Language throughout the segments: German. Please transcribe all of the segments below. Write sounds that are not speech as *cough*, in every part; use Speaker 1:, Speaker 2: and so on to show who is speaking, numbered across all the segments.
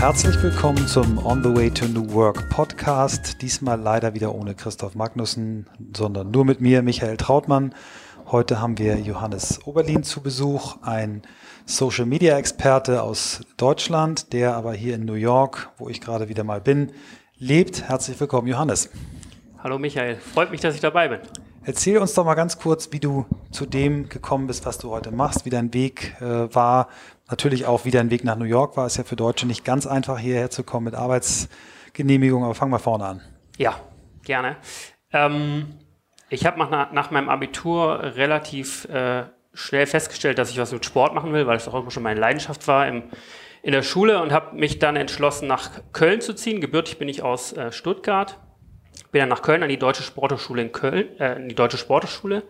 Speaker 1: Herzlich willkommen zum On the Way to New Work Podcast. Diesmal leider wieder ohne Christoph Magnussen, sondern nur mit mir, Michael Trautmann. Heute haben wir Johannes Oberlin zu Besuch, ein Social Media Experte aus Deutschland, der aber hier in New York, wo ich gerade wieder mal bin, lebt. Herzlich willkommen, Johannes.
Speaker 2: Hallo Michael, freut mich, dass ich dabei bin.
Speaker 1: Erzähl uns doch mal ganz kurz, wie du zu dem gekommen bist, was du heute machst, wie dein Weg äh, war. Natürlich auch, wie dein Weg nach New York war. Ist ja für Deutsche nicht ganz einfach, hierher zu kommen mit Arbeitsgenehmigung, aber fang mal vorne an.
Speaker 2: Ja, gerne. Ähm, ich habe nach, nach, meinem Abitur relativ äh, schnell festgestellt, dass ich was mit Sport machen will, weil es auch immer schon meine Leidenschaft war im, in der Schule und habe mich dann entschlossen, nach Köln zu ziehen. Gebürtig bin ich aus äh, Stuttgart bin dann nach Köln an die Deutsche Sporthochschule in Köln, äh, in die Deutsche Sporthochschule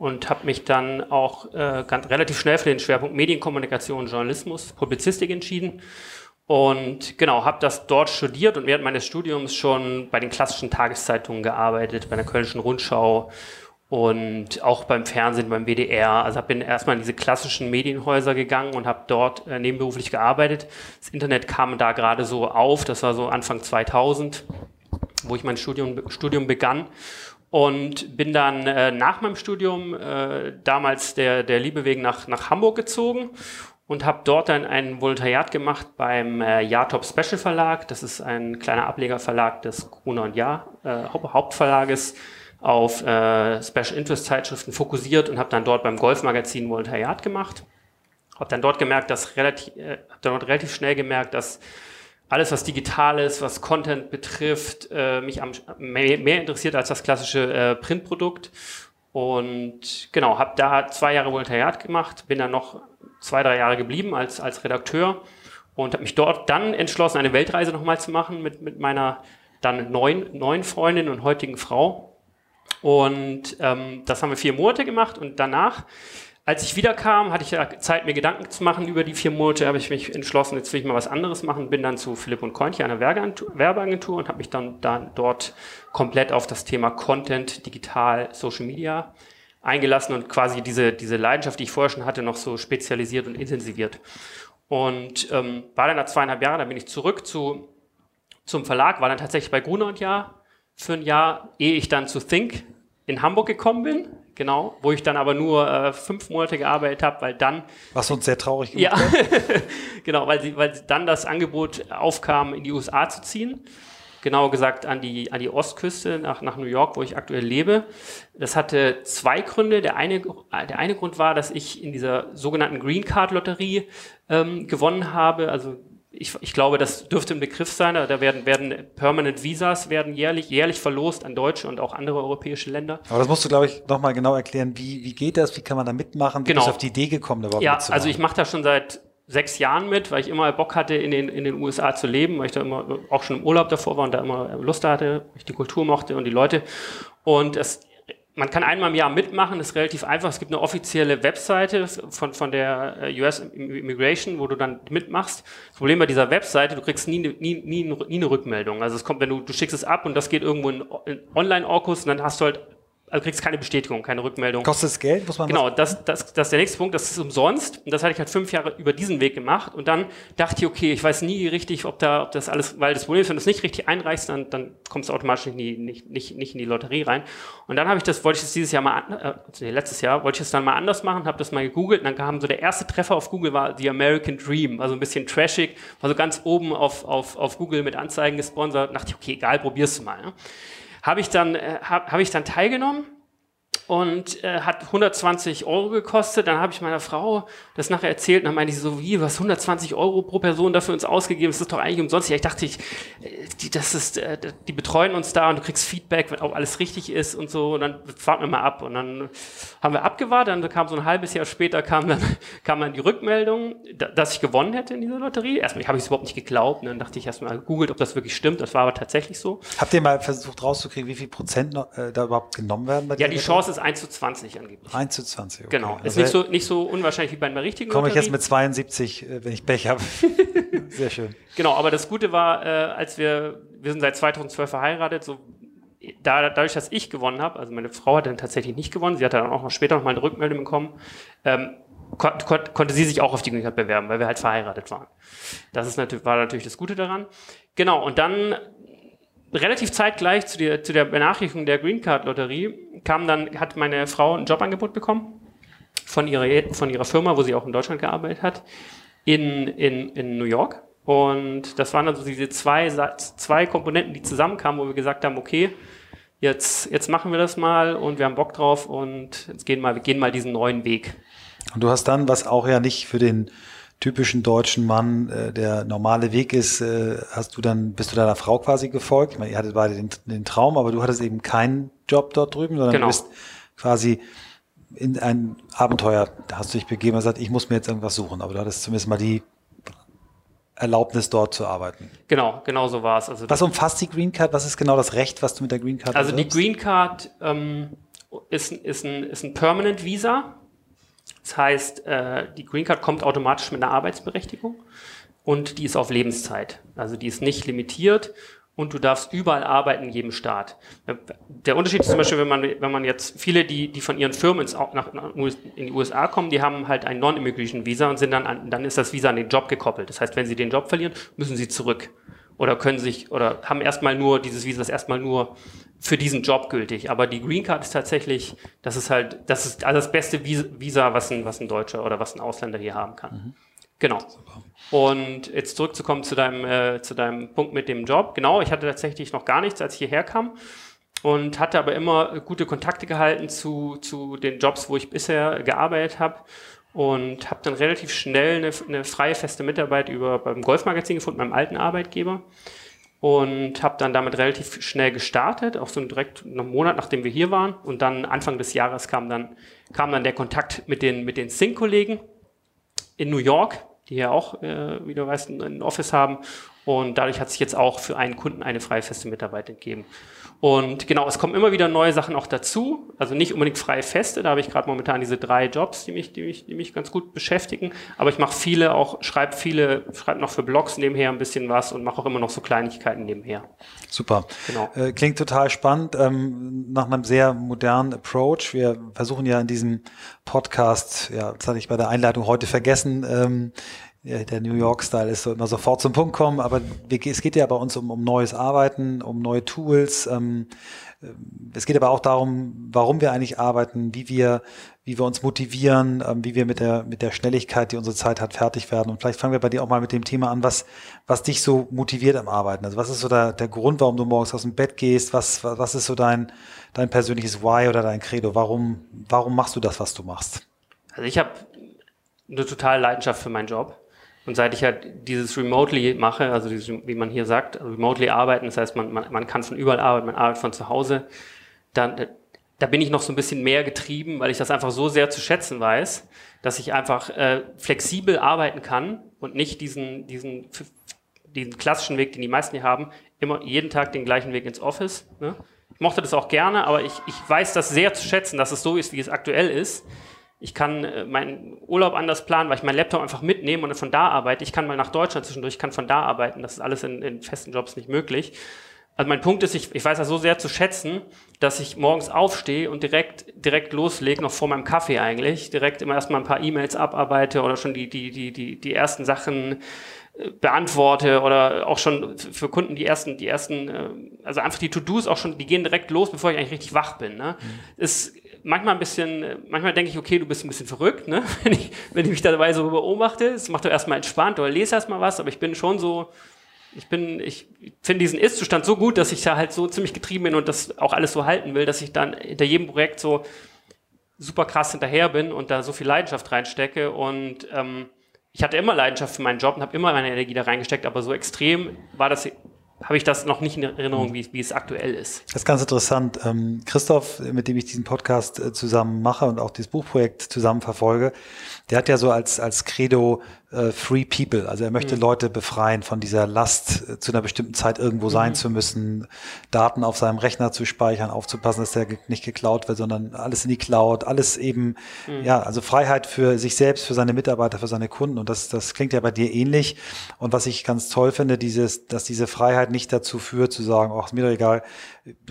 Speaker 2: und habe mich dann auch äh, ganz relativ schnell für den Schwerpunkt Medienkommunikation, Journalismus, Publizistik entschieden und genau habe das dort studiert und während meines Studiums schon bei den klassischen Tageszeitungen gearbeitet, bei der Kölnischen Rundschau und auch beim Fernsehen, beim WDR. Also bin erstmal in diese klassischen Medienhäuser gegangen und habe dort äh, nebenberuflich gearbeitet. Das Internet kam da gerade so auf, das war so Anfang 2000 wo ich mein Studium, Studium begann und bin dann äh, nach meinem Studium äh, damals der, der Liebe wegen nach, nach Hamburg gezogen und habe dort dann ein Volontariat gemacht beim äh, Jahrtop Special Verlag. Das ist ein kleiner Ablegerverlag des Gruner und Jahr äh, Hauptverlages auf äh, Special Interest Zeitschriften fokussiert und habe dann dort beim Golfmagazin Volontariat gemacht. Habe dann dort gemerkt, dass relativ, äh, hab dann dort relativ schnell gemerkt, dass alles, was digital ist, was Content betrifft, äh, mich am, mehr, mehr, interessiert als das klassische äh, Printprodukt. Und genau, habe da zwei Jahre Volontariat gemacht, bin dann noch zwei, drei Jahre geblieben als, als Redakteur und habe mich dort dann entschlossen, eine Weltreise nochmal zu machen mit, mit meiner dann neuen, neuen Freundin und heutigen Frau. Und ähm, das haben wir vier Monate gemacht und danach als ich wiederkam, hatte ich ja Zeit, mir Gedanken zu machen über die vier Monate, habe ich mich entschlossen, jetzt will ich mal was anderes machen, bin dann zu Philipp und Kointje, einer Werbeagentur und habe mich dann, dann dort komplett auf das Thema Content, Digital, Social Media eingelassen und quasi diese, diese Leidenschaft, die ich vorher schon hatte, noch so spezialisiert und intensiviert. Und ähm, war dann nach zweieinhalb Jahren, dann bin ich zurück zu, zum Verlag, war dann tatsächlich bei Gruner und Jahr für ein Jahr, ehe ich dann zu Think in Hamburg gekommen bin genau, wo ich dann aber nur äh, fünf Monate gearbeitet habe, weil dann.
Speaker 1: Was uns sehr traurig
Speaker 2: gemacht ja, *laughs* genau, weil, sie, weil dann das Angebot aufkam, in die USA zu ziehen. Genauer gesagt an die, an die Ostküste, nach, nach New York, wo ich aktuell lebe. Das hatte zwei Gründe. Der eine, der eine Grund war, dass ich in dieser sogenannten Green Card Lotterie ähm, gewonnen habe. Also ich, ich, glaube, das dürfte ein Begriff sein. Da werden, werden Permanent Visas werden jährlich, jährlich verlost an deutsche und auch andere europäische Länder.
Speaker 1: Aber das musst du, glaube ich, nochmal genau erklären. Wie, wie geht das? Wie kann man da mitmachen? Wie
Speaker 2: genau.
Speaker 1: bist auf die Idee gekommen,
Speaker 2: überhaupt Ja, also ich mache das schon seit sechs Jahren mit, weil ich immer Bock hatte, in den, in den USA zu leben, weil ich da immer auch schon im Urlaub davor war und da immer Lust hatte, weil ich die Kultur mochte und die Leute. Und es man kann einmal im Jahr mitmachen, das ist relativ einfach. Es gibt eine offizielle Webseite von, von der äh, US Immigration, wo du dann mitmachst. Das Problem bei dieser Webseite, du kriegst nie, nie, nie, nie eine Rückmeldung. Also es kommt, wenn du, du schickst es ab und das geht irgendwo in, in Online-Orkus und dann hast du halt also kriegst keine Bestätigung, keine Rückmeldung.
Speaker 1: Kostet es Geld, muss man
Speaker 2: Genau, das, das, das ist der nächste Punkt, das ist umsonst. Und das hatte ich halt fünf Jahre über diesen Weg gemacht. Und dann dachte ich, okay, ich weiß nie richtig, ob da, ob das alles, weil das Problem ist, wenn du es nicht richtig einreichst, dann, dann kommst du automatisch nicht, in die, nicht, nicht, nicht in die Lotterie rein. Und dann habe ich das, wollte ich das dieses Jahr mal, äh, nee, letztes Jahr, wollte ich das dann mal anders machen, habe das mal gegoogelt und dann kam so der erste Treffer auf Google war The American Dream, also ein bisschen trashig, war so ganz oben auf, auf, auf Google mit Anzeigen gesponsert. Dachte ich, okay, egal, probier's mal. Ne? Habe ich dann, äh, habe hab ich dann teilgenommen und äh, hat 120 Euro gekostet. Dann habe ich meiner Frau das nachher erzählt und dann meinte sie so, wie, was 120 Euro pro Person dafür uns ausgegeben? Das ist doch eigentlich umsonst. Ja, ich dachte, ich, äh, die, das ist, äh, die betreuen uns da und du kriegst Feedback, wenn auch alles richtig ist und so. Und dann warten wir mal ab. Und dann haben wir abgewartet. Dann kam so ein halbes Jahr später kam dann, *laughs* kam dann die Rückmeldung, dass ich gewonnen hätte in dieser Lotterie. Erstmal habe ich es überhaupt nicht geglaubt. Und dann dachte ich erstmal gegoogelt, ob das wirklich stimmt. Das war aber tatsächlich so.
Speaker 1: Habt ihr mal versucht rauszukriegen, wie viel Prozent noch, äh, da überhaupt genommen werden?
Speaker 2: Bei ja, die Chance ist 1 zu 20 angeblich.
Speaker 1: 1 zu 20,
Speaker 2: okay. Genau. Ist also nicht, so, nicht so unwahrscheinlich wie bei einer richtigen
Speaker 1: Komme ich jetzt mit 72, äh, wenn ich Pech habe. *laughs* Sehr schön.
Speaker 2: Genau, aber das Gute war, äh, als wir, wir sind seit 2012 verheiratet, so da, dadurch, dass ich gewonnen habe, also meine Frau hat dann tatsächlich nicht gewonnen, sie hat dann auch noch später noch mal eine Rückmeldung bekommen, ähm, kon kon konnte sie sich auch auf die Green Card bewerben, weil wir halt verheiratet waren. Das ist natürlich, war natürlich das Gute daran. Genau, und dann relativ zeitgleich zu der, zu der Benachrichtigung der Green Card Lotterie kam dann, hat meine Frau ein Jobangebot bekommen von ihrer, von ihrer Firma, wo sie auch in Deutschland gearbeitet hat, in, in, in New York. Und das waren also diese zwei, zwei Komponenten, die zusammenkamen, wo wir gesagt haben, okay, jetzt, jetzt machen wir das mal und wir haben Bock drauf und jetzt gehen mal, wir gehen mal diesen neuen Weg.
Speaker 1: Und du hast dann, was auch ja nicht für den typischen deutschen Mann äh, der normale Weg ist, äh, hast du dann, bist du deiner Frau quasi gefolgt? Ich meine, ihr hattet beide den, den Traum, aber du hattest eben keinen Job dort drüben, sondern genau. du bist quasi in ein Abenteuer, da hast du dich begeben und gesagt, ich muss mir jetzt irgendwas suchen, aber du hattest zumindest mal die Erlaubnis, dort zu arbeiten.
Speaker 2: Genau, genau so war es. Also
Speaker 1: was umfasst die Green Card? Was ist genau das Recht, was du mit der Green Card
Speaker 2: Also bewirbst? die Green Card ähm, ist, ist, ein, ist ein Permanent Visa. Das heißt, äh, die Green Card kommt automatisch mit einer Arbeitsberechtigung und die ist auf Lebenszeit. Also die ist nicht limitiert und du darfst überall arbeiten in jedem Staat. Der Unterschied ist zum Beispiel, wenn man, wenn man jetzt viele, die, die von ihren Firmen ins, nach, in die USA kommen, die haben halt ein Non-Immigration Visa und sind dann, an, dann ist das Visa an den Job gekoppelt. Das heißt, wenn sie den Job verlieren, müssen sie zurück. Oder können sich, oder haben erstmal nur, dieses Visa ist erstmal nur für diesen Job gültig. Aber die Green Card ist tatsächlich, das ist halt, das ist also das beste Visa, was ein, was ein Deutscher oder was ein Ausländer hier haben kann. Mhm. Genau. Super. Und jetzt zurückzukommen zu deinem, äh, zu deinem Punkt mit dem Job. Genau, ich hatte tatsächlich noch gar nichts, als ich hierher kam und hatte aber immer gute Kontakte gehalten zu, zu den Jobs, wo ich bisher gearbeitet habe und habe dann relativ schnell eine, eine, freie feste Mitarbeit über beim Golfmagazin gefunden, meinem alten Arbeitgeber und habe dann damit relativ schnell gestartet, auch so direkt einen Monat nachdem wir hier waren und dann Anfang des Jahres kam dann kam dann der Kontakt mit den mit den Sync-Kollegen in New York, die ja auch, äh, wie du weißt, ein Office haben. Und dadurch hat sich jetzt auch für einen Kunden eine freie feste Mitarbeit entgeben. Und genau, es kommen immer wieder neue Sachen auch dazu. Also nicht unbedingt freie Feste, da habe ich gerade momentan diese drei Jobs, die mich, die mich, die mich ganz gut beschäftigen. Aber ich mache viele auch, schreibe viele, schreibe noch für Blogs nebenher ein bisschen was und mache auch immer noch so Kleinigkeiten nebenher.
Speaker 1: Super. Genau. Äh, klingt total spannend, ähm, nach einem sehr modernen Approach. Wir versuchen ja in diesem Podcast, ja, das hatte ich bei der Einleitung heute vergessen, ähm, der New York-Style ist so immer sofort zum Punkt kommen, aber es geht ja bei uns um, um neues Arbeiten, um neue Tools. Ähm, äh, es geht aber auch darum, warum wir eigentlich arbeiten, wie wir, wie wir uns motivieren, ähm, wie wir mit der, mit der Schnelligkeit, die unsere Zeit hat, fertig werden. Und vielleicht fangen wir bei dir auch mal mit dem Thema an, was, was dich so motiviert am Arbeiten. Also was ist so der, der Grund, warum du morgens aus dem Bett gehst? Was, was ist so dein, dein persönliches Why oder dein Credo? Warum, warum machst du das, was du machst?
Speaker 2: Also ich habe eine totale Leidenschaft für meinen Job. Und seit ich halt dieses Remotely mache, also dieses, wie man hier sagt, also Remotely arbeiten, das heißt, man, man, man kann von überall arbeiten, man arbeitet von zu Hause, dann, da bin ich noch so ein bisschen mehr getrieben, weil ich das einfach so sehr zu schätzen weiß, dass ich einfach äh, flexibel arbeiten kann und nicht diesen, diesen, diesen klassischen Weg, den die meisten hier haben, immer jeden Tag den gleichen Weg ins Office. Ne? Ich mochte das auch gerne, aber ich, ich weiß das sehr zu schätzen, dass es so ist, wie es aktuell ist ich kann äh, meinen Urlaub anders planen, weil ich meinen Laptop einfach mitnehme und von da arbeite. Ich kann mal nach Deutschland zwischendurch, ich kann von da arbeiten. Das ist alles in, in festen Jobs nicht möglich. Also mein Punkt ist, ich, ich weiß das so sehr zu schätzen, dass ich morgens aufstehe und direkt, direkt loslege, noch vor meinem Kaffee eigentlich, direkt immer erstmal ein paar E-Mails abarbeite oder schon die, die, die, die, die ersten Sachen äh, beantworte oder auch schon für Kunden die ersten, die ersten, äh, also einfach die To-Dos auch schon, die gehen direkt los, bevor ich eigentlich richtig wach bin. Ne? Mhm. Ist manchmal ein bisschen, manchmal denke ich, okay, du bist ein bisschen verrückt, ne? *laughs* wenn, ich, wenn ich mich dabei so beobachte. Das macht doch erstmal entspannt oder lese erstmal was, aber ich bin schon so, ich bin, ich finde diesen Ist-Zustand so gut, dass ich da halt so ziemlich getrieben bin und das auch alles so halten will, dass ich dann hinter jedem Projekt so super krass hinterher bin und da so viel Leidenschaft reinstecke und ähm, ich hatte immer Leidenschaft für meinen Job und habe immer meine Energie da reingesteckt, aber so extrem war das habe ich das noch nicht in Erinnerung, hm. wie, wie es aktuell ist.
Speaker 1: Das ist ganz interessant. Ähm, Christoph, mit dem ich diesen Podcast äh, zusammen mache und auch dieses Buchprojekt zusammen verfolge, der hat ja so als, als Credo äh, Free People. Also er möchte mhm. Leute befreien von dieser Last, äh, zu einer bestimmten Zeit irgendwo mhm. sein zu müssen, Daten auf seinem Rechner zu speichern, aufzupassen, dass der nicht geklaut wird, sondern alles in die Cloud, alles eben, mhm. ja, also Freiheit für sich selbst, für seine Mitarbeiter, für seine Kunden. Und das, das klingt ja bei dir ähnlich. Und was ich ganz toll finde, dieses, dass diese Freiheit nicht dazu führt, zu sagen, ach, ist mir doch egal,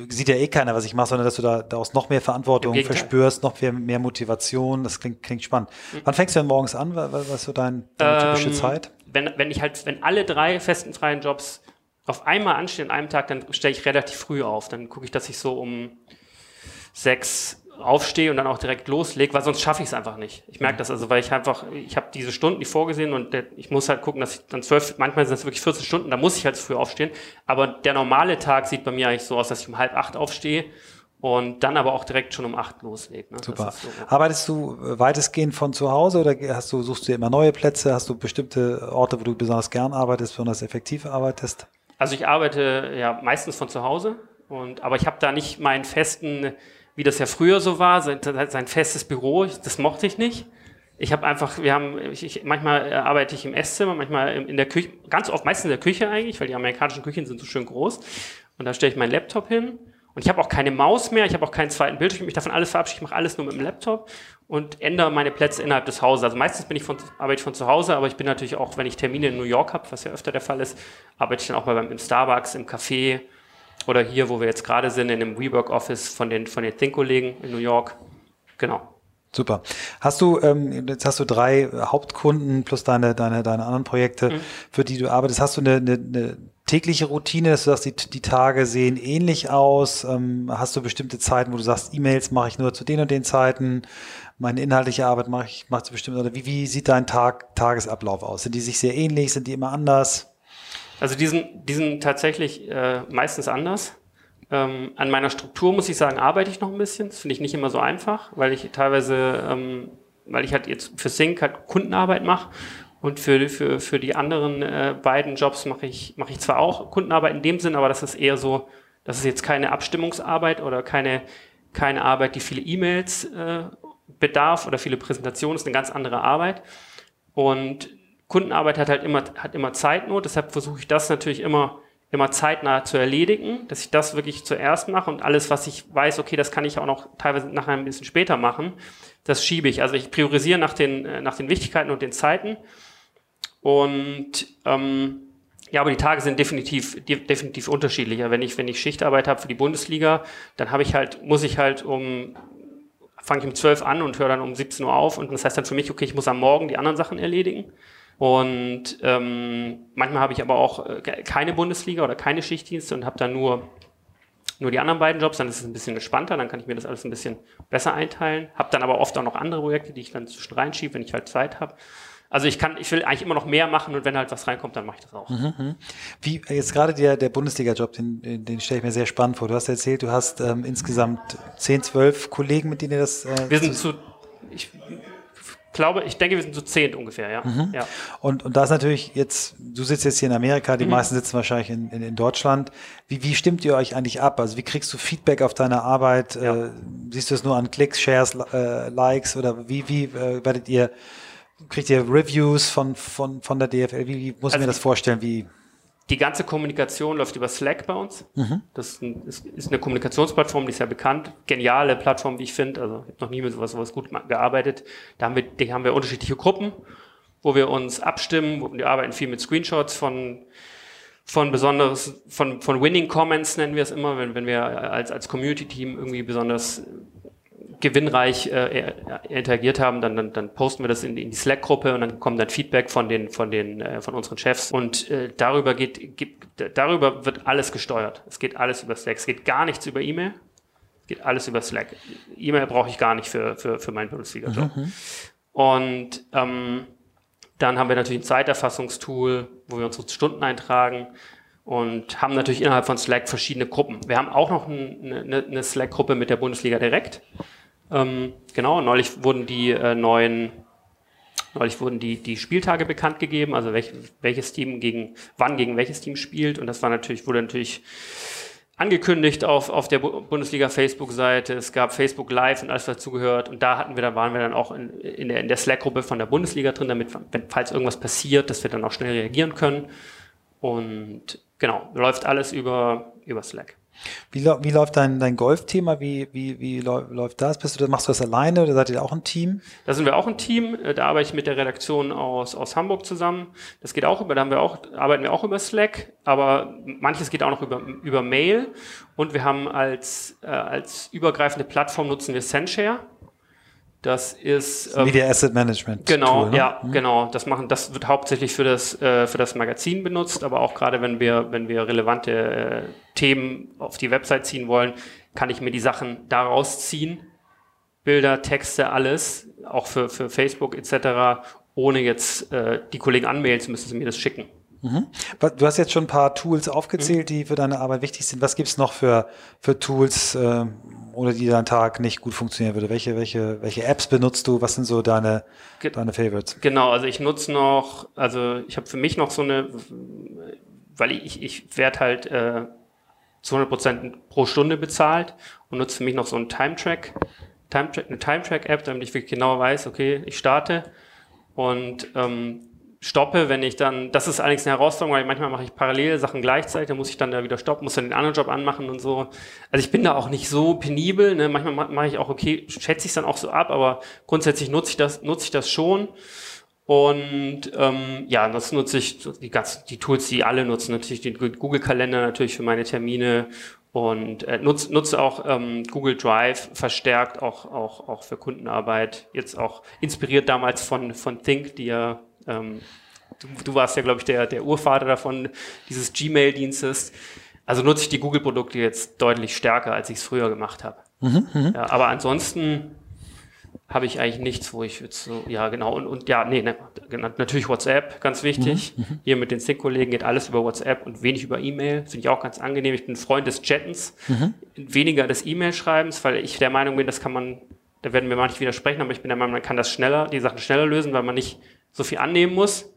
Speaker 1: sieht ja eh keiner, was ich mache, sondern dass du da daraus noch mehr Verantwortung verspürst, noch mehr, mehr Motivation. Das klingt, klingt spannend. Mhm. Wann fängst du denn morgens an? Was, ist so dein, deine ähm, typische Zeit?
Speaker 2: Wenn, wenn ich halt, wenn alle drei festen freien Jobs auf einmal anstehen an einem Tag, dann stelle ich relativ früh auf. Dann gucke ich, dass ich so um sechs aufstehe und dann auch direkt loslege, weil sonst schaffe ich es einfach nicht. Ich merke das also, weil ich einfach, ich habe diese Stunden, die vorgesehen und der, ich muss halt gucken, dass ich dann zwölf, manchmal sind es wirklich 14 Stunden, da muss ich halt früh aufstehen. Aber der normale Tag sieht bei mir eigentlich so aus, dass ich um halb acht aufstehe und dann aber auch direkt schon um acht loslege. Ne?
Speaker 1: Super. So, Arbeitest du weitestgehend von zu Hause oder hast du, suchst du immer neue Plätze? Hast du bestimmte Orte, wo du besonders gern arbeitest, besonders effektiv arbeitest?
Speaker 2: Also ich arbeite ja meistens von zu Hause und aber ich habe da nicht meinen festen wie das ja früher so war, sein, sein festes Büro, das mochte ich nicht. Ich habe einfach, wir haben, ich, ich, manchmal arbeite ich im Esszimmer, manchmal in der Küche, ganz oft meistens in der Küche eigentlich, weil die amerikanischen Küchen sind so schön groß. Und da stelle ich meinen Laptop hin. Und ich habe auch keine Maus mehr, ich habe auch keinen zweiten Bildschirm, ich mich davon alles verabschiede, ich mache alles nur mit dem Laptop und ändere meine Plätze innerhalb des Hauses. Also meistens bin ich von, arbeite ich von zu Hause, aber ich bin natürlich auch, wenn ich Termine in New York habe, was ja öfter der Fall ist, arbeite ich dann auch mal beim, im Starbucks, im Café, oder hier, wo wir jetzt gerade sind, in dem WeWork Office von den, von den Think-Kollegen in New York. Genau.
Speaker 1: Super. Hast du, ähm, jetzt hast du drei Hauptkunden plus deine, deine, deine anderen Projekte, mhm. für die du arbeitest. Hast du eine, eine, eine tägliche Routine, dass du sagst, die, die Tage sehen ähnlich aus? Ähm, hast du bestimmte Zeiten, wo du sagst, E-Mails mache ich nur zu den und den Zeiten? Meine inhaltliche Arbeit mache ich mache zu bestimmten, oder wie, wie sieht dein Tag, Tagesablauf aus? Sind die sich sehr ähnlich? Sind die immer anders?
Speaker 2: Also die sind, die sind tatsächlich äh, meistens anders. Ähm, an meiner Struktur muss ich sagen, arbeite ich noch ein bisschen. Das finde ich nicht immer so einfach, weil ich teilweise, ähm, weil ich halt jetzt für Sync halt Kundenarbeit mache und für, für, für die anderen äh, beiden Jobs mache ich, mache ich zwar auch Kundenarbeit in dem Sinn, aber das ist eher so, das ist jetzt keine Abstimmungsarbeit oder keine, keine Arbeit, die viele E-Mails äh, bedarf oder viele Präsentationen, das ist eine ganz andere Arbeit. Und Kundenarbeit hat halt immer, hat immer Zeitnot, deshalb versuche ich das natürlich immer, immer zeitnah zu erledigen, dass ich das wirklich zuerst mache und alles, was ich weiß, okay, das kann ich auch noch teilweise nachher ein bisschen später machen, das schiebe ich. Also ich priorisiere nach den, äh, nach den Wichtigkeiten und den Zeiten. Und ähm, ja, aber die Tage sind definitiv, definitiv unterschiedlicher. Wenn ich, wenn ich Schichtarbeit habe für die Bundesliga, dann habe ich halt, muss ich halt um, fange ich um 12 an und höre dann um 17 Uhr auf. Und das heißt dann für mich, okay, ich muss am Morgen die anderen Sachen erledigen. Und ähm, manchmal habe ich aber auch äh, keine Bundesliga oder keine Schichtdienste und habe dann nur, nur die anderen beiden Jobs. Dann ist es ein bisschen entspannter, dann kann ich mir das alles ein bisschen besser einteilen. Habe dann aber oft auch noch andere Projekte, die ich dann zwischen reinschiebe, wenn ich halt Zeit habe. Also ich kann, ich will eigentlich immer noch mehr machen und wenn halt was reinkommt, dann mache ich das auch. Mhm,
Speaker 1: mhm. Wie jetzt gerade der, der Bundesliga-Job, den, den stelle ich mir sehr spannend vor. Du hast erzählt, du hast ähm, insgesamt 10, 12 Kollegen, mit denen ihr das.
Speaker 2: Äh, Wir sind zu, ich, glaube, ich denke, wir sind zu zehn ungefähr, ja.
Speaker 1: Mhm. ja. Und, und da ist natürlich jetzt, du sitzt jetzt hier in Amerika, die mhm. meisten sitzen wahrscheinlich in, in, in, Deutschland. Wie, wie stimmt ihr euch eigentlich ab? Also wie kriegst du Feedback auf deine Arbeit? Ja. Äh, siehst du es nur an Klicks, Shares, äh, Likes oder wie, wie äh, werdet ihr, kriegt ihr Reviews von, von, von der DFL? Wie, wie muss also ich mir das vorstellen? Wie
Speaker 2: die ganze Kommunikation läuft über Slack bei uns. Mhm. Das ist, ein, ist, eine Kommunikationsplattform, die ist ja bekannt. Geniale Plattform, wie ich finde. Also ich habe noch nie mit sowas, sowas gut gearbeitet. Da haben wir, die haben wir unterschiedliche Gruppen, wo wir uns abstimmen. Wir arbeiten viel mit Screenshots von von besonderes, von, von Winning Comments nennen wir es immer, wenn, wenn wir als, als Community-Team irgendwie besonders gewinnreich äh, interagiert haben, dann, dann, dann posten wir das in, in die Slack-Gruppe und dann kommt dann Feedback von den von den äh, von unseren Chefs und äh, darüber geht, geht darüber wird alles gesteuert. Es geht alles über Slack. Es geht gar nichts über E-Mail. Es geht alles über Slack. E-Mail brauche ich gar nicht für für für meinen Bundesliga-Job. Mhm. Und ähm, dann haben wir natürlich ein Zeiterfassungstool, wo wir unsere Stunden eintragen und haben natürlich innerhalb von Slack verschiedene Gruppen. Wir haben auch noch eine, eine Slack-Gruppe mit der Bundesliga direkt. Ähm, genau, neulich wurden die äh, neuen, neulich wurden die, die Spieltage bekannt gegeben, also welch, welches Team gegen, wann gegen welches Team spielt. Und das war natürlich, wurde natürlich angekündigt auf, auf der Bundesliga Facebook-Seite. Es gab Facebook Live und alles dazugehört. Und da hatten wir, da waren wir dann auch in, in der, in der Slack-Gruppe von der Bundesliga drin, damit, wenn, falls irgendwas passiert, dass wir dann auch schnell reagieren können. Und genau, läuft alles über, über Slack.
Speaker 1: Wie, wie läuft dein, dein Golf-Thema? Wie, wie, wie läuft das? Bist du, machst du das alleine oder seid ihr auch ein Team?
Speaker 2: Da sind wir auch ein Team. Äh, da arbeite ich mit der Redaktion aus, aus Hamburg zusammen. Das geht auch über, da haben wir auch, arbeiten wir auch über Slack, aber manches geht auch noch über, über Mail. Und wir haben als, äh, als übergreifende Plattform nutzen wir Sendshare. Das ist
Speaker 1: ähm, Media Asset Management.
Speaker 2: Genau, Tool, ne? ja, mhm. genau. Das machen, das wird hauptsächlich für das äh, für das Magazin benutzt, aber auch gerade wenn wir wenn wir relevante äh, Themen auf die Website ziehen wollen, kann ich mir die Sachen daraus ziehen, Bilder, Texte, alles, auch für für Facebook etc. Ohne jetzt äh, die Kollegen anmelden zu müssen, sie mir das schicken.
Speaker 1: Mhm. Du hast jetzt schon ein paar Tools aufgezählt, mhm. die für deine Arbeit wichtig sind. Was gibt's noch für, für Tools, äh, ohne die dein Tag nicht gut funktionieren würde? Welche, welche, welche Apps benutzt du? Was sind so deine, Ge deine Favorites?
Speaker 2: Genau, also ich nutze noch, also ich habe für mich noch so eine, weil ich, ich werde halt äh, zu 100 Prozent pro Stunde bezahlt und nutze für mich noch so einen Time-Track, Time -Track, eine Time-Track-App, damit ich wirklich genau weiß, okay, ich starte und ähm, stoppe, wenn ich dann, das ist allerdings eine Herausforderung, weil manchmal mache ich parallel Sachen gleichzeitig, dann muss ich dann da wieder stoppen, muss dann den anderen Job anmachen und so. Also ich bin da auch nicht so penibel, ne? manchmal mache ich auch, okay, schätze ich es dann auch so ab, aber grundsätzlich nutze ich das, nutze ich das schon. Und ähm, ja, das nutze ich die ganzen, die Tools, die alle nutzen, natürlich den Google-Kalender natürlich für meine Termine und äh, nutze, nutze auch ähm, Google Drive verstärkt auch, auch, auch für Kundenarbeit. Jetzt auch inspiriert damals von, von Think, die ja ähm, du, du, warst ja, glaube ich, der, der Urvater davon, dieses Gmail-Dienstes. Also nutze ich die Google-Produkte jetzt deutlich stärker, als ich es früher gemacht habe. Mhm, mhm, ja, aber ansonsten habe ich eigentlich nichts, wo ich jetzt so, ja genau, und, und ja, nee, ne, natürlich WhatsApp, ganz wichtig. Mhm, mhm. Hier mit den Sync-Kollegen geht alles über WhatsApp und wenig über E-Mail. Finde ich auch ganz angenehm. Ich bin Freund des Chattens, mhm. weniger des E-Mail-Schreibens, weil ich der Meinung bin, das kann man, da werden wir manchmal widersprechen, aber ich bin der Meinung, man kann das schneller, die Sachen schneller lösen, weil man nicht so viel annehmen muss,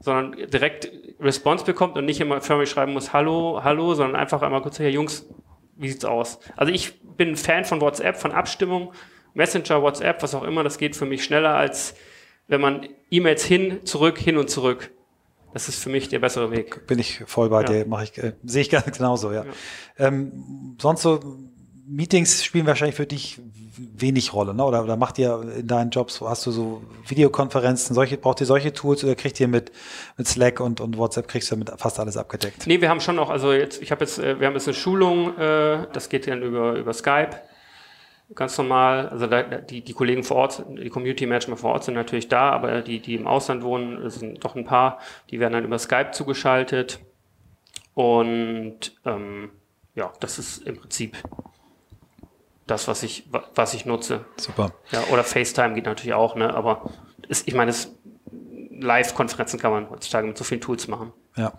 Speaker 2: sondern direkt Response bekommt und nicht immer förmlich schreiben muss, hallo, hallo, sondern einfach einmal kurz, hey Jungs, wie sieht's aus? Also ich bin Fan von WhatsApp, von Abstimmung, Messenger, WhatsApp, was auch immer, das geht für mich schneller als wenn man E-Mails hin, zurück, hin und zurück. Das ist für mich der bessere Weg.
Speaker 1: Bin ich voll bei ja. dir, mache ich, äh, sehe ich *laughs* ganz genauso, ja. ja. Ähm, sonst so Meetings spielen wahrscheinlich für dich wenig Rolle, ne? Oder, oder macht ihr in deinen Jobs, hast du so Videokonferenzen, solche, braucht ihr solche Tools oder kriegt ihr mit, mit Slack und, und WhatsApp kriegst du mit fast alles abgedeckt?
Speaker 2: Nee, wir haben schon auch, also jetzt, ich habe jetzt, äh, wir haben jetzt eine Schulung, äh, das geht dann über, über Skype. Ganz normal, also da, die, die Kollegen vor Ort, die Community Manager vor Ort sind natürlich da, aber die, die im Ausland wohnen, sind doch ein paar, die werden dann über Skype zugeschaltet. Und ähm, ja, das ist im Prinzip das, was ich, was ich nutze.
Speaker 1: Super.
Speaker 2: Ja, oder FaceTime geht natürlich auch, ne? Aber ist, ich meine, Live-Konferenzen kann man heutzutage mit so vielen Tools machen.
Speaker 1: Ja.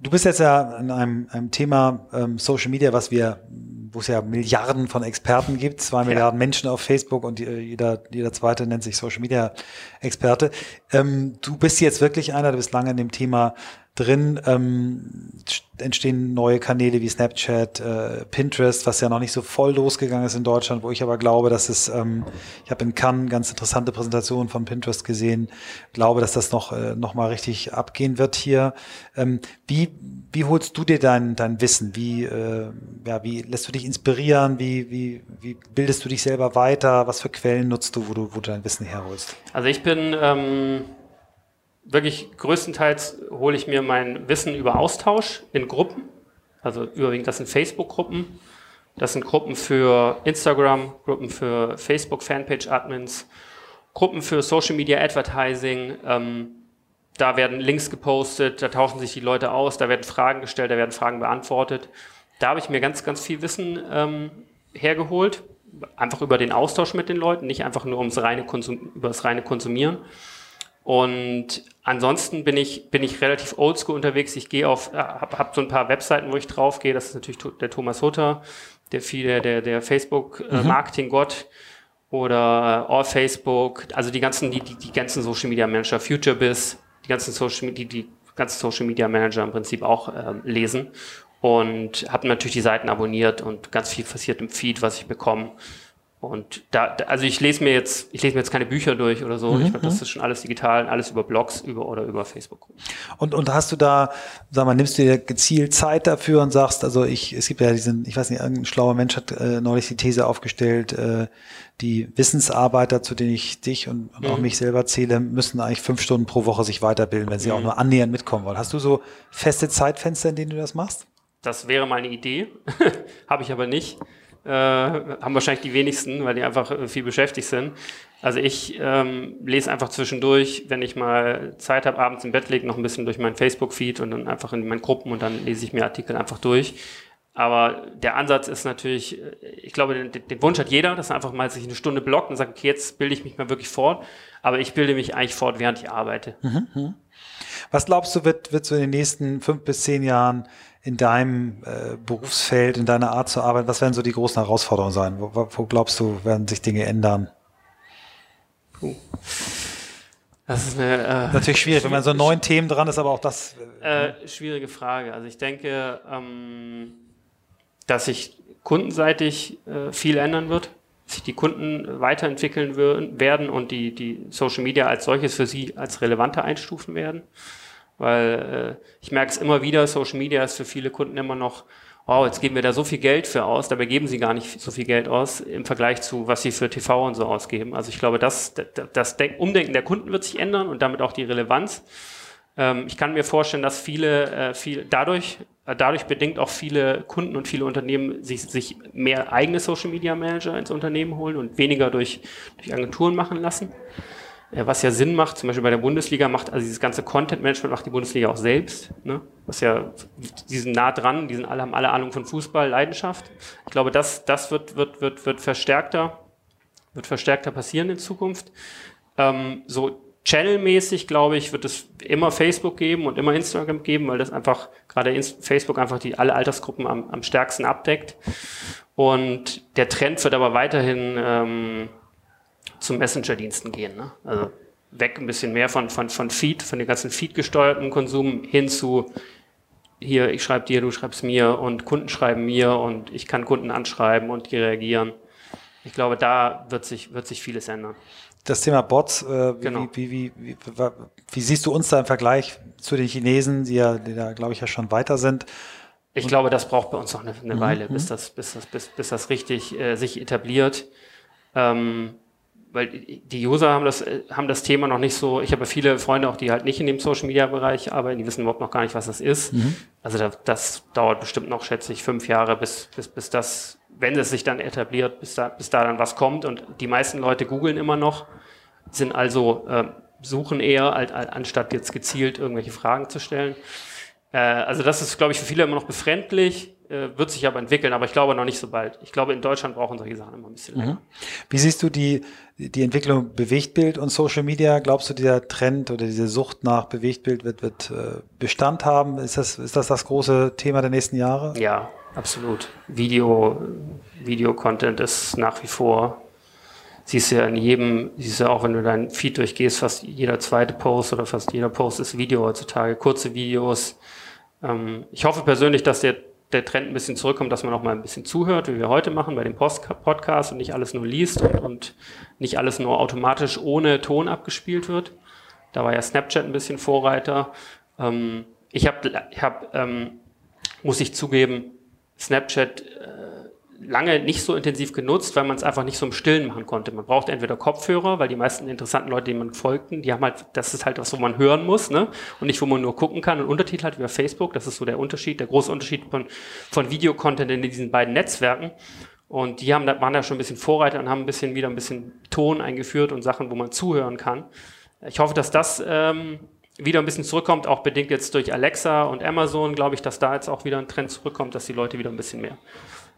Speaker 1: Du bist jetzt ja an einem, einem Thema ähm, Social Media, was wir, wo es ja Milliarden von Experten gibt, zwei ja. Milliarden Menschen auf Facebook und jeder, jeder zweite nennt sich Social Media Experte. Ähm, du bist jetzt wirklich einer, du bist lange in dem Thema drin. Ähm, entstehen neue Kanäle wie Snapchat, äh, Pinterest, was ja noch nicht so voll losgegangen ist in Deutschland, wo ich aber glaube, dass es, ähm, ich habe in Cannes ganz interessante Präsentationen von Pinterest gesehen, glaube, dass das noch, äh, noch mal richtig abgehen wird hier. Ähm, wie, wie holst du dir dein, dein Wissen? Wie, äh, ja, wie lässt du dich inspirieren? Wie, wie, wie bildest du dich selber weiter? Was für Quellen nutzt du, wo du, wo du dein Wissen herholst?
Speaker 2: Also ich bin ähm wirklich größtenteils hole ich mir mein Wissen über Austausch in Gruppen. Also überwiegend das sind Facebook-Gruppen. Das sind Gruppen für Instagram, Gruppen für Facebook Fanpage-Admins, Gruppen für Social Media Advertising. Ähm, da werden Links gepostet, da tauschen sich die Leute aus, da werden Fragen gestellt, da werden Fragen beantwortet. Da habe ich mir ganz, ganz viel Wissen ähm, hergeholt. Einfach über den Austausch mit den Leuten, nicht einfach nur ums reine über das reine Konsumieren. Und ansonsten bin ich, bin ich relativ oldschool unterwegs. Ich gehe auf, äh, habe hab so ein paar Webseiten, wo ich drauf gehe. Das ist natürlich der Thomas Hutter, der, der, der, der Facebook-Marketing-Gott mhm. oder All Facebook, also die ganzen, die, die, die ganzen Social Media Manager, FutureBiz, die ganzen Social, die, die ganzen Social Media Manager im Prinzip auch ähm, lesen. und habe natürlich die Seiten abonniert und ganz viel passiert im Feed, was ich bekomme. Und da, also ich lese mir jetzt, ich lese mir jetzt keine Bücher durch oder so. Mhm. Ich glaube, das mhm. ist schon alles digital, alles über Blogs über oder über Facebook.
Speaker 1: Und, und hast du da, sag mal, nimmst du dir gezielt Zeit dafür und sagst, also ich, es gibt ja diesen, ich weiß nicht, irgendein schlauer Mensch hat äh, neulich die These aufgestellt, äh, die Wissensarbeiter, zu denen ich dich und, und mhm. auch mich selber zähle, müssen eigentlich fünf Stunden pro Woche sich weiterbilden, wenn sie mhm. auch nur annähernd mitkommen wollen. Hast du so feste Zeitfenster, in denen du das machst?
Speaker 2: Das wäre mal eine Idee, *laughs* habe ich aber nicht. Äh, haben wahrscheinlich die wenigsten, weil die einfach äh, viel beschäftigt sind. Also ich ähm, lese einfach zwischendurch, wenn ich mal Zeit habe, abends im Bett liege, noch ein bisschen durch meinen Facebook-Feed und dann einfach in meinen Gruppen und dann lese ich mir Artikel einfach durch. Aber der Ansatz ist natürlich, äh, ich glaube, den, den, Wunsch hat jeder, dass er einfach mal sich eine Stunde blockt und sagt, okay, jetzt bilde ich mich mal wirklich fort. Aber ich bilde mich eigentlich fort, während ich arbeite. Mhm.
Speaker 1: mhm. Was glaubst du, wird, wird so in den nächsten fünf bis zehn Jahren in deinem äh, Berufsfeld, in deiner Art zu arbeiten, was werden so die großen Herausforderungen sein? Wo, wo glaubst du, werden sich Dinge ändern?
Speaker 2: Puh. Das ist eine, äh,
Speaker 1: natürlich schwierig, wenn man so neuen Themen dran ist, aber auch das.
Speaker 2: Äh, äh, schwierige Frage. Also ich denke, ähm, dass sich kundenseitig äh, viel ändern wird, sich die Kunden weiterentwickeln werden und die, die Social Media als solches für sie als relevanter einstufen werden weil äh, ich merke es immer wieder, Social Media ist für viele Kunden immer noch, wow, jetzt geben wir da so viel Geld für aus, dabei geben sie gar nicht so viel Geld aus im Vergleich zu, was sie für TV und so ausgeben. Also ich glaube, das, das, Umdenken der Kunden wird sich ändern und damit auch die Relevanz. Ähm, ich kann mir vorstellen, dass viele, äh, viel, dadurch, äh, dadurch bedingt auch viele Kunden und viele Unternehmen sich, sich mehr eigene Social Media Manager ins Unternehmen holen und weniger durch, durch Agenturen machen lassen. Äh, was ja Sinn macht, zum Beispiel bei der Bundesliga macht, also dieses ganze Content-Management macht die Bundesliga auch selbst, ne? was ja, die sind nah dran, die sind alle, haben alle Ahnung von Fußball, Leidenschaft. Ich glaube, das, das wird, wird, wird, wird verstärkter, wird verstärkter passieren in Zukunft. Ähm, so Channel-mäßig, glaube ich, wird es immer Facebook geben und immer Instagram geben, weil das einfach, gerade Facebook einfach die alle Altersgruppen am, am stärksten abdeckt. Und der Trend wird aber weiterhin, ähm, zu Messenger-Diensten gehen. Ne? Also weg ein bisschen mehr von, von, von Feed, von den ganzen Feed-gesteuerten Konsum hin zu hier, ich schreibe dir, du schreibst mir und Kunden schreiben mir und ich kann Kunden anschreiben und die reagieren. Ich glaube, da wird sich, wird sich vieles ändern.
Speaker 1: Das Thema Bots, äh, genau. wie, wie, wie, wie, siehst du uns da im Vergleich zu den Chinesen, die ja, die da, glaube ich, ja schon weiter sind?
Speaker 2: Ich und glaube, das braucht bei uns noch eine, eine mhm. Weile, bis mhm. das, bis das, bis, bis das richtig äh, sich etabliert. Ähm, weil die User haben das, haben das Thema noch nicht so, ich habe viele Freunde auch, die halt nicht in dem Social Media Bereich arbeiten, die wissen überhaupt noch gar nicht, was das ist. Mhm. Also da, das dauert bestimmt noch, schätze ich, fünf Jahre, bis, bis, bis das, wenn es sich dann etabliert, bis da, bis da dann was kommt. Und die meisten Leute googeln immer noch, sind also, äh, suchen eher, als, anstatt jetzt gezielt irgendwelche Fragen zu stellen. Äh, also das ist, glaube ich, für viele immer noch befremdlich wird sich aber entwickeln, aber ich glaube noch nicht so bald. Ich glaube, in Deutschland brauchen solche Sachen immer ein bisschen länger. Mhm.
Speaker 1: Wie siehst du die, die Entwicklung Bewegtbild und Social Media? Glaubst du, dieser Trend oder diese Sucht nach Bewegtbild wird, wird äh, Bestand haben? Ist das, ist das das große Thema der nächsten Jahre?
Speaker 2: Ja, absolut. Video, Video-Content ist nach wie vor siehst du ja in jedem, siehst du auch, wenn du dein Feed durchgehst, fast jeder zweite Post oder fast jeder Post ist Video heutzutage, kurze Videos. Ähm, ich hoffe persönlich, dass der der Trend ein bisschen zurückkommt, dass man auch mal ein bisschen zuhört, wie wir heute machen bei dem Post Podcast und nicht alles nur liest und, und nicht alles nur automatisch ohne Ton abgespielt wird. Da war ja Snapchat ein bisschen Vorreiter. Ähm, ich habe, ich hab, ähm, muss ich zugeben, Snapchat äh, lange nicht so intensiv genutzt, weil man es einfach nicht so im Stillen machen konnte. Man braucht entweder Kopfhörer, weil die meisten interessanten Leute, denen man folgten, die haben halt, das ist halt was, wo man hören muss, ne? Und nicht, wo man nur gucken kann und Untertitel wie auf Facebook. Das ist so der Unterschied, der große Unterschied von, von Videocontent in diesen beiden Netzwerken. Und die haben, waren da schon ein bisschen Vorreiter und haben ein bisschen wieder ein bisschen Ton eingeführt und Sachen, wo man zuhören kann. Ich hoffe, dass das ähm, wieder ein bisschen zurückkommt, auch bedingt jetzt durch Alexa und Amazon, glaube ich, dass da jetzt auch wieder ein Trend zurückkommt, dass die Leute wieder ein bisschen mehr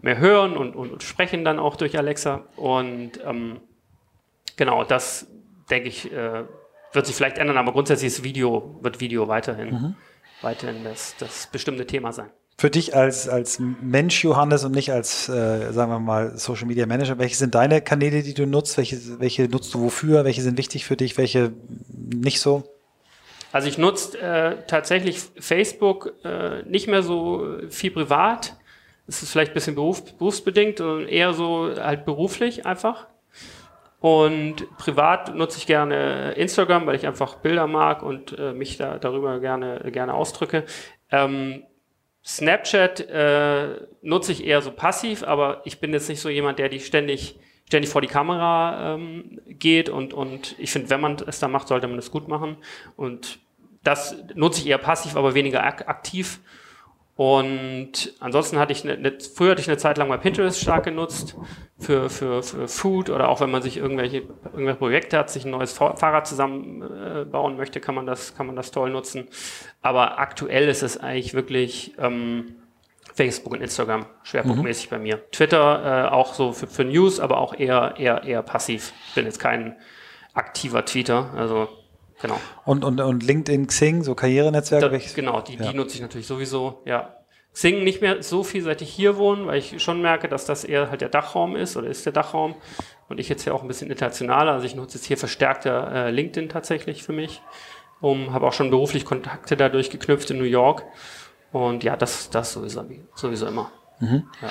Speaker 2: mehr hören und, und, und sprechen dann auch durch Alexa. Und ähm, genau, das denke ich, äh, wird sich vielleicht ändern, aber grundsätzlich ist Video, wird Video weiterhin, mhm. weiterhin das, das bestimmte Thema sein.
Speaker 1: Für dich als, als Mensch, Johannes, und nicht als, äh, sagen wir mal, Social Media Manager, welche sind deine Kanäle, die du nutzt? Welche, welche nutzt du wofür? Welche sind wichtig für dich? Welche nicht so?
Speaker 2: Also ich nutze äh, tatsächlich Facebook äh, nicht mehr so viel privat. Es ist vielleicht ein bisschen beruf, berufsbedingt, sondern eher so halt beruflich einfach. Und privat nutze ich gerne Instagram, weil ich einfach Bilder mag und äh, mich da darüber gerne, gerne ausdrücke. Ähm, Snapchat äh, nutze ich eher so passiv, aber ich bin jetzt nicht so jemand, der die ständig, ständig vor die Kamera ähm, geht und, und ich finde, wenn man es da macht, sollte man es gut machen. Und das nutze ich eher passiv, aber weniger ak aktiv. Und ansonsten hatte ich eine, früher hatte ich eine Zeit lang mal Pinterest stark genutzt für, für, für Food oder auch wenn man sich irgendwelche, irgendwelche Projekte hat, sich ein neues Fahrrad zusammenbauen möchte, kann man das, kann man das toll nutzen. Aber aktuell ist es eigentlich wirklich ähm, Facebook und Instagram schwerpunktmäßig mhm. bei mir. Twitter äh, auch so für, für News, aber auch eher, eher, eher passiv. Ich bin jetzt kein aktiver Tweeter, also Genau.
Speaker 1: Und, und, und LinkedIn, Xing, so Karrierenetzwerke? Da,
Speaker 2: genau, die, ja. die nutze ich natürlich sowieso, ja. Xing nicht mehr so viel, seit ich hier wohne, weil ich schon merke, dass das eher halt der Dachraum ist oder ist der Dachraum. Und ich jetzt ja auch ein bisschen internationaler, also ich nutze jetzt hier verstärkter äh, LinkedIn tatsächlich für mich. Um, habe auch schon beruflich Kontakte dadurch geknüpft in New York. Und ja, das, das sowieso, sowieso immer. Mhm.
Speaker 1: Ja.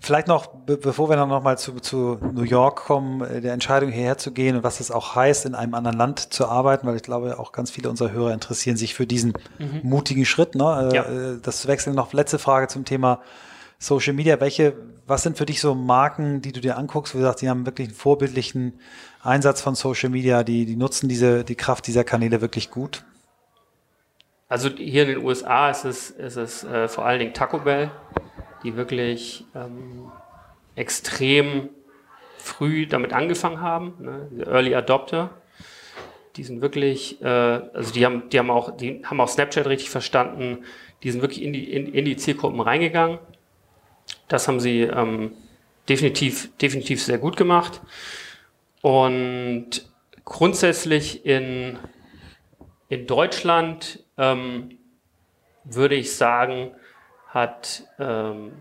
Speaker 1: Vielleicht noch, be bevor wir dann nochmal zu, zu New York kommen, äh, der Entscheidung hierher zu gehen und was es auch heißt, in einem anderen Land zu arbeiten, weil ich glaube, auch ganz viele unserer Hörer interessieren sich für diesen mhm. mutigen Schritt. Ne? Äh, ja. Das wechseln noch letzte Frage zum Thema Social Media. Welche, was sind für dich so Marken, die du dir anguckst, wo du sagst, die haben wirklich einen vorbildlichen Einsatz von Social Media, die, die nutzen diese, die Kraft dieser Kanäle wirklich gut?
Speaker 2: Also hier in den USA ist es, ist es äh, vor allen Dingen Taco Bell die wirklich ähm, extrem früh damit angefangen haben, ne? Early Adopter. Die sind wirklich, äh, also die haben, die haben auch, die haben auch Snapchat richtig verstanden. Die sind wirklich in die, in, in die Zielgruppen reingegangen. Das haben sie ähm, definitiv, definitiv sehr gut gemacht. Und grundsätzlich in, in Deutschland ähm, würde ich sagen, hat, ähm,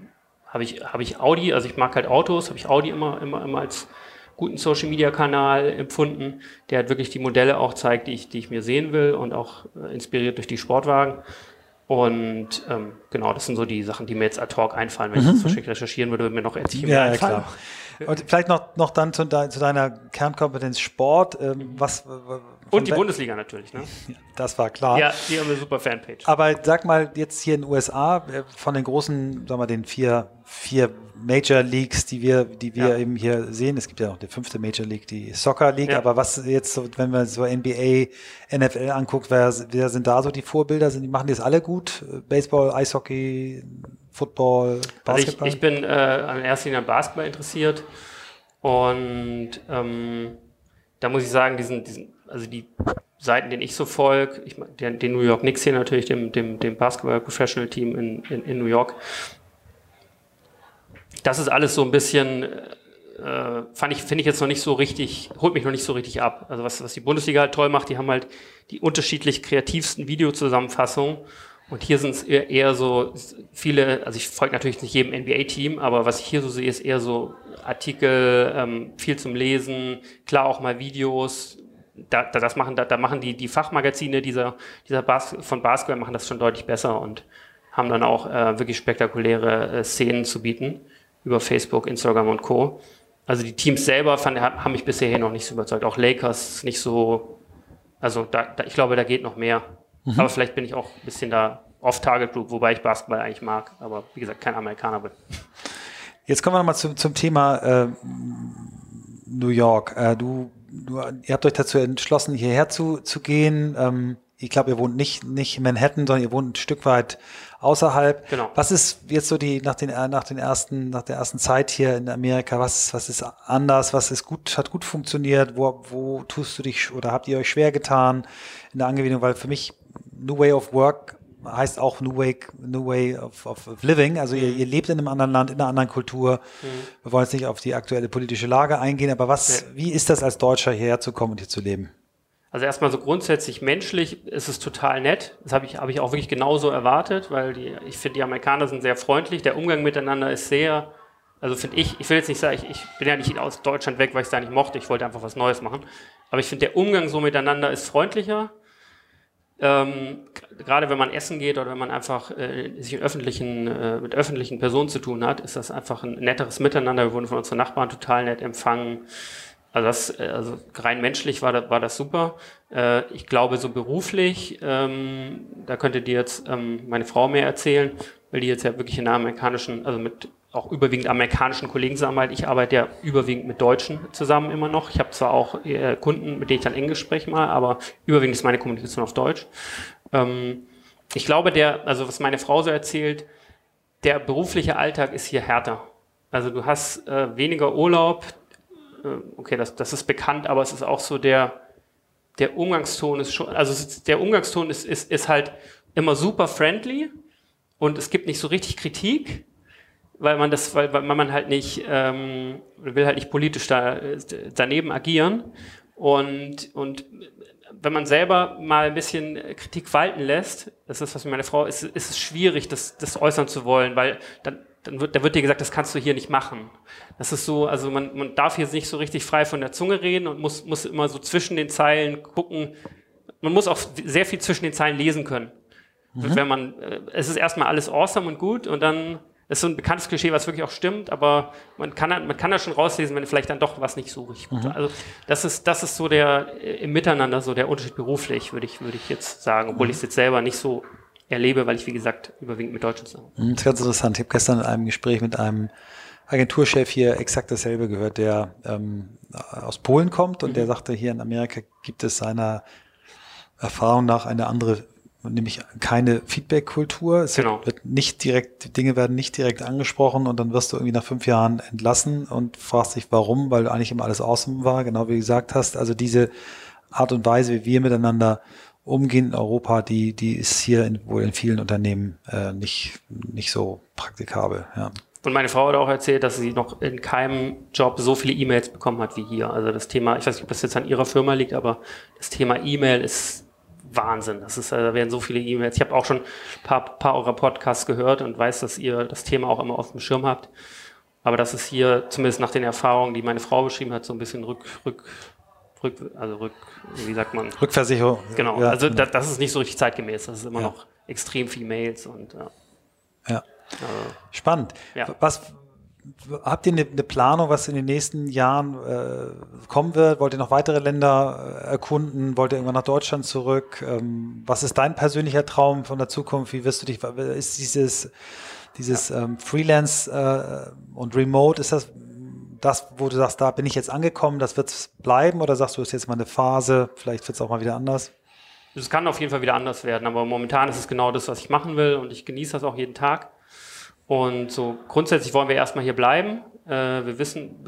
Speaker 2: habe ich, hab ich Audi, also ich mag halt Autos, habe ich Audi immer, immer, immer als guten Social Media Kanal empfunden, der halt wirklich die Modelle auch zeigt, die ich, die ich mir sehen will und auch äh, inspiriert durch die Sportwagen. Und ähm, genau, das sind so die Sachen, die mir jetzt ad hoc einfallen. Wenn mhm. ich das wahrscheinlich recherchieren würde, würde mir noch erzählen.
Speaker 1: Ja, ja, klar. Und vielleicht noch, noch dann zu, de, zu deiner Kernkompetenz Sport. Ähm, was,
Speaker 2: und die Bundesliga natürlich, ne? *laughs*
Speaker 1: Das war klar.
Speaker 2: Ja, die haben eine super Fanpage.
Speaker 1: Aber sag mal, jetzt hier in den USA, äh, von den großen, sagen wir, den vier, vier Major Leagues, die wir, die wir ja. eben hier sehen. Es gibt ja noch die fünfte Major League, die Soccer League. Ja. Aber was jetzt, so, wenn man so NBA, NFL anguckt, wer, wer sind da so die Vorbilder? Sind, die machen die das alle gut? Baseball, Eishockey, Football,
Speaker 2: Basketball? Also ich, ich bin äh, an erster Linie an Basketball interessiert und ähm, da muss ich sagen, diesen, diesen, also die Seiten, denen ich so folge, ich, den, den New York Knicks hier natürlich, dem, dem, dem Basketball Professional Team in, in, in New York, das ist alles so ein bisschen, äh, fand ich, finde ich jetzt noch nicht so richtig, holt mich noch nicht so richtig ab. Also was, was die Bundesliga halt toll macht, die haben halt die unterschiedlich kreativsten Videozusammenfassungen und hier sind es eher, so viele, also ich folge natürlich nicht jedem NBA-Team, aber was ich hier so sehe, ist eher so Artikel, ähm, viel zum Lesen, klar auch mal Videos. Da, da das machen, da, da machen die, die Fachmagazine dieser, dieser Bas von Basketball machen das schon deutlich besser und haben dann auch äh, wirklich spektakuläre äh, Szenen zu bieten über Facebook, Instagram und Co. Also die Teams selber fand, haben mich bisher noch nicht so überzeugt. Auch Lakers nicht so, also da, da, ich glaube, da geht noch mehr. Mhm. Aber vielleicht bin ich auch ein bisschen da off-Target-Group, wobei ich Basketball eigentlich mag, aber wie gesagt, kein Amerikaner bin.
Speaker 1: Jetzt kommen wir nochmal zum, zum Thema äh, New York. Äh, du, du, ihr habt euch dazu entschlossen, hierher zu, zu gehen. Ähm, ich glaube, ihr wohnt nicht, nicht in Manhattan, sondern ihr wohnt ein Stück weit außerhalb. Genau. Was ist jetzt so die nach den nach den ersten nach der ersten Zeit hier in Amerika? Was was ist anders? Was ist gut hat gut funktioniert? Wo wo tust du dich oder habt ihr euch schwer getan in der Angewöhnung? Weil für mich New Way of Work heißt auch New Way, New Way of, of, Living. Also ihr, ihr, lebt in einem anderen Land, in einer anderen Kultur. Mhm. Wir wollen jetzt nicht auf die aktuelle politische Lage eingehen, aber was, nee. wie ist das als Deutscher hierher zu kommen und hier zu leben?
Speaker 2: Also erstmal so grundsätzlich menschlich ist es total nett. Das habe ich, hab ich auch wirklich genauso erwartet, weil die, ich finde, die Amerikaner sind sehr freundlich. Der Umgang miteinander ist sehr, also finde ich, ich will jetzt nicht sagen, ich, ich bin ja nicht aus Deutschland weg, weil ich es da nicht mochte. Ich wollte einfach was Neues machen. Aber ich finde, der Umgang so miteinander ist freundlicher Ähm, gerade wenn man essen geht oder wenn man einfach äh, sich öffentlichen, äh, mit öffentlichen Personen zu tun hat, ist das einfach ein netteres Miteinander. Wir wurden von unseren Nachbarn total nett empfangen. Also, das, äh, also rein menschlich war das, war das super. Äh, ich glaube, so beruflich, ähm, da könnte dir jetzt ähm, meine Frau mehr erzählen, weil die jetzt ja wirklich in einer amerikanischen, also mit auch überwiegend amerikanischen Kollegen zusammenarbeitet. Ich arbeite ja überwiegend mit Deutschen zusammen immer noch. Ich habe zwar auch äh, Kunden, mit denen ich dann Englisch spreche mal, aber überwiegend ist meine Kommunikation auf Deutsch. Ähm, ich glaube, der, also was meine Frau so erzählt, der berufliche Alltag ist hier härter. Also du hast äh, weniger Urlaub. Äh, okay, das, das ist bekannt, aber es ist auch so der, der Umgangston ist schon, also der Umgangston ist, ist, ist halt immer super friendly und es gibt nicht so richtig Kritik weil man das, weil, weil man halt nicht, ähm, will halt nicht politisch da, daneben agieren. Und, und wenn man selber mal ein bisschen Kritik walten lässt, das ist was mit meiner Frau, ist, ist es schwierig, das, das äußern zu wollen, weil dann, dann wird, da wird dir gesagt, das kannst du hier nicht machen. Das ist so, also man, man darf hier nicht so richtig frei von der Zunge reden und muss, muss immer so zwischen den Zeilen gucken. Man muss auch sehr viel zwischen den Zeilen lesen können. Mhm. Wenn man, äh, es ist erstmal alles awesome und gut und dann das ist so ein bekanntes Klischee, was wirklich auch stimmt, aber man kann, man kann da schon rauslesen, wenn vielleicht dann doch was nicht so richtig gut mhm. Also das ist, das ist so der äh, im Miteinander so der Unterschied beruflich, würde ich, würde ich jetzt sagen, obwohl mhm. ich es jetzt selber nicht so erlebe, weil ich, wie gesagt, überwiegend mit Deutschen zusammen.
Speaker 1: Mhm, das ist ganz interessant. Ich habe gestern in einem Gespräch mit einem Agenturchef hier exakt dasselbe gehört, der ähm, aus Polen kommt und mhm. der sagte, hier in Amerika gibt es seiner Erfahrung nach eine andere nämlich keine Feedback-Kultur. Es genau. wird nicht direkt, die Dinge werden nicht direkt angesprochen und dann wirst du irgendwie nach fünf Jahren entlassen und fragst dich warum, weil eigentlich immer alles awesome war, genau wie du gesagt hast. Also diese Art und Weise, wie wir miteinander umgehen in Europa, die, die ist hier in, wohl in vielen Unternehmen äh, nicht, nicht so praktikabel. Ja.
Speaker 2: Und meine Frau hat auch erzählt, dass sie noch in keinem Job so viele E-Mails bekommen hat wie hier. Also das Thema, ich weiß nicht, ob das jetzt an ihrer Firma liegt, aber das Thema E-Mail ist Wahnsinn. Das ist, äh, da werden so viele E-Mails. Ich habe auch schon ein paar, paar eurer Podcasts gehört und weiß, dass ihr das Thema auch immer auf dem Schirm habt. Aber das ist hier, zumindest nach den Erfahrungen, die meine Frau beschrieben hat, so ein bisschen rück, rück, rück, also rück, wie sagt man?
Speaker 1: Rückversicherung.
Speaker 2: Genau, ja, also das, das, ist nicht so richtig zeitgemäß. Das ist immer ja. noch extrem viel Mails und ja.
Speaker 1: ja. Also, Spannend. Was, habt ihr eine, eine, Planung, was in den nächsten Jahren äh, kommen wird? Wollt ihr noch weitere Länder äh, erkunden? Wollt ihr irgendwann nach Deutschland zurück? Ähm, was ist dein persönlicher Traum von der Zukunft? Wie wirst du dich, ist dieses, dieses ja. ähm, Freelance äh, und Remote, ist das das, wo du sagst, da bin ich jetzt angekommen, das wird bleiben? Oder sagst du, es ist jetzt mal eine Phase, vielleicht wird es auch mal wieder anders?
Speaker 2: Es kann auf jeden Fall wieder anders werden, aber momentan ist es genau das, was ich machen will und ich genieße das auch jeden Tag. Und so grundsätzlich wollen wir erstmal hier bleiben. Äh, wir wissen,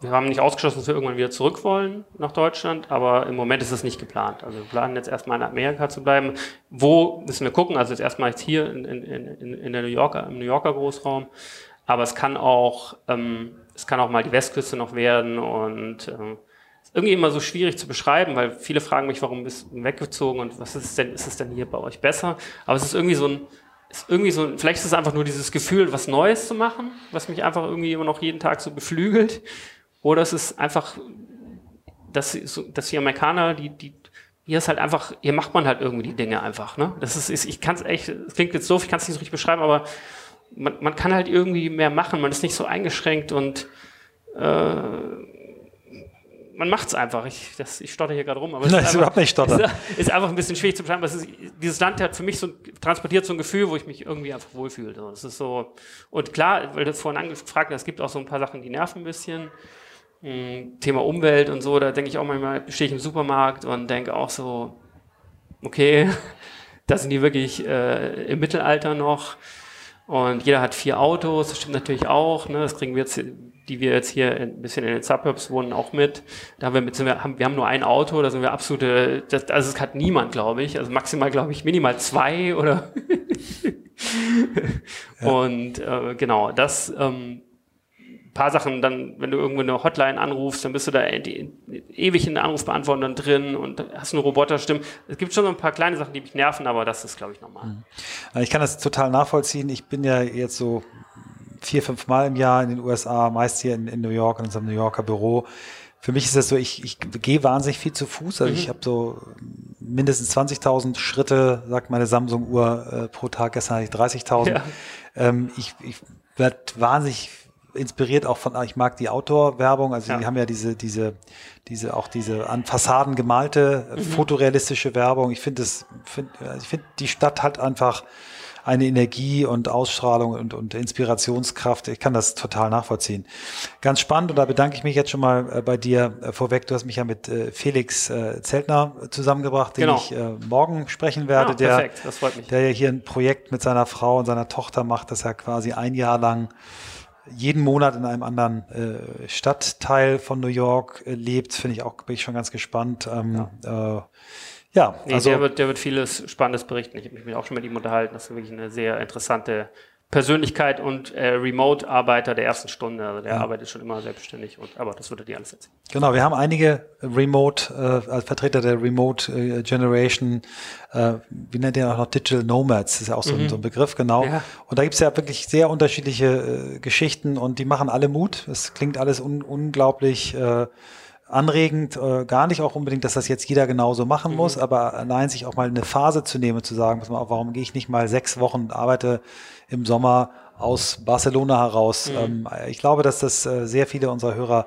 Speaker 2: wir haben nicht ausgeschlossen, dass wir irgendwann wieder zurück wollen nach Deutschland, aber im Moment ist es nicht geplant. Also wir planen jetzt erstmal in Amerika zu bleiben. Wo müssen wir gucken? Also jetzt erstmal jetzt hier in, in, in, in der New Yorker, im New Yorker Großraum. Aber es kann auch, ähm, es kann auch mal die Westküste noch werden und äh, ist irgendwie immer so schwierig zu beschreiben, weil viele fragen mich, warum bist du weggezogen und was ist denn, ist es denn hier bei euch besser? Aber es ist irgendwie so ein, ist irgendwie so, vielleicht ist es einfach nur dieses Gefühl, was Neues zu machen, was mich einfach irgendwie immer noch jeden Tag so beflügelt. Oder es ist einfach, dass, dass die Amerikaner, die, die, hier ist halt einfach, hier macht man halt irgendwie die Dinge einfach. Ne? Das ist, ist ich kann es echt, es klingt jetzt doof, ich kann es nicht so richtig beschreiben, aber man, man kann halt irgendwie mehr machen, man ist nicht so eingeschränkt und äh, man macht es einfach. Ich, das, ich stotter hier gerade rum, aber
Speaker 1: es *laughs* Nein, ist, überhaupt nicht stotter.
Speaker 2: Ist, ist, einfach ein bisschen schwierig zu beschreiben. Ist, dieses Land hat für mich so transportiert so ein Gefühl, wo ich mich irgendwie einfach wohlfühle. So, das ist so und klar, weil du vorhin angefragt hast, es gibt auch so ein paar Sachen, die nerven ein bisschen. Hm, Thema Umwelt und so, da denke ich auch manchmal, stehe ich im Supermarkt und denke auch so, okay, *laughs* da sind die wirklich äh, im Mittelalter noch. Und jeder hat vier Autos, das stimmt natürlich auch. Ne? Das kriegen wir jetzt die wir jetzt hier ein bisschen in den Suburbs wohnen, auch mit. Da haben wir, mit, wir, haben, wir haben nur ein Auto, da sind wir absolute, das, also es hat niemand, glaube ich. Also maximal, glaube ich, minimal zwei *laughs* oder. ja. Und äh, genau, das ähm, paar Sachen, dann, wenn du irgendwo eine Hotline anrufst, dann bist du da die, ewig in den Anrufbeantwortern drin und hast eine Roboterstimme. Es gibt schon so ein paar kleine Sachen, die mich nerven, aber das ist, glaube ich, normal.
Speaker 1: Mhm. Ich kann das total nachvollziehen. Ich bin ja jetzt so vier, fünf Mal im Jahr in den USA, meist hier in, in New York, in unserem New Yorker Büro. Für mich ist das so, ich, ich gehe wahnsinnig viel zu Fuß. Also mhm. ich habe so mindestens 20.000 Schritte, sagt meine Samsung-Uhr äh, pro Tag. Gestern hatte ich 30.000. Ja. Ähm, ich ich werde wahnsinnig inspiriert auch von, ich mag die Outdoor-Werbung, also ja. die haben ja diese, diese, diese, auch diese an Fassaden gemalte, mhm. fotorealistische Werbung. Ich finde es, find, also ich finde, die Stadt hat einfach eine Energie und Ausstrahlung und, und Inspirationskraft. Ich kann das total nachvollziehen. Ganz spannend und da bedanke ich mich jetzt schon mal äh, bei dir äh, vorweg. Du hast mich ja mit äh, Felix Zeltner zusammengebracht, den genau. ich morgen sprechen werde. Ja, perfekt, das freut mich. Der ja hier ein Projekt mit seiner Frau und seiner Tochter macht, dass er quasi ein Jahr lang jeden Monat in einem anderen äh, Stadtteil von New York äh, lebt, finde ich auch, bin ich schon ganz gespannt. Ähm, ja. Äh, ja,
Speaker 2: nee, also der wird, der wird vieles Spannendes berichten. Ich habe mich auch schon mit ihm unterhalten. Das ist wirklich eine sehr interessante Persönlichkeit und äh, Remote-Arbeiter der ersten Stunde. Also der ja. arbeitet schon immer selbstständig. Und, aber das würde dir alles erzählen.
Speaker 1: Genau, wir haben einige Remote, äh, als Vertreter der Remote äh, Generation, äh, wie nennt ihr auch noch Digital Nomads, das ist ja auch so, mhm. ein, so ein Begriff, genau. Ja. Und da gibt's ja wirklich sehr unterschiedliche äh, Geschichten und die machen alle Mut. Es klingt alles un unglaublich äh, anregend, äh, gar nicht auch unbedingt, dass das jetzt jeder genauso machen mhm. muss, aber allein sich auch mal eine Phase zu nehmen, zu sagen, warum gehe ich nicht mal sechs Wochen und arbeite im Sommer aus Barcelona heraus. Mhm. Ähm, ich glaube, dass das äh, sehr viele unserer Hörer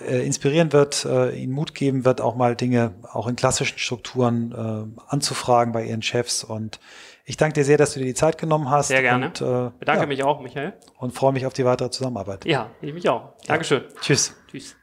Speaker 1: äh, inspirieren wird, äh, ihnen Mut geben wird, auch mal Dinge auch in klassischen Strukturen äh, anzufragen bei ihren Chefs. Und ich danke dir sehr, dass du dir die Zeit genommen hast.
Speaker 2: Sehr gerne.
Speaker 1: Und,
Speaker 2: Bedanke ja. mich auch, Michael.
Speaker 1: Und freue mich auf die weitere Zusammenarbeit.
Speaker 2: Ja, ich mich auch. Dankeschön.
Speaker 1: Ja. Tschüss.
Speaker 2: Tschüss.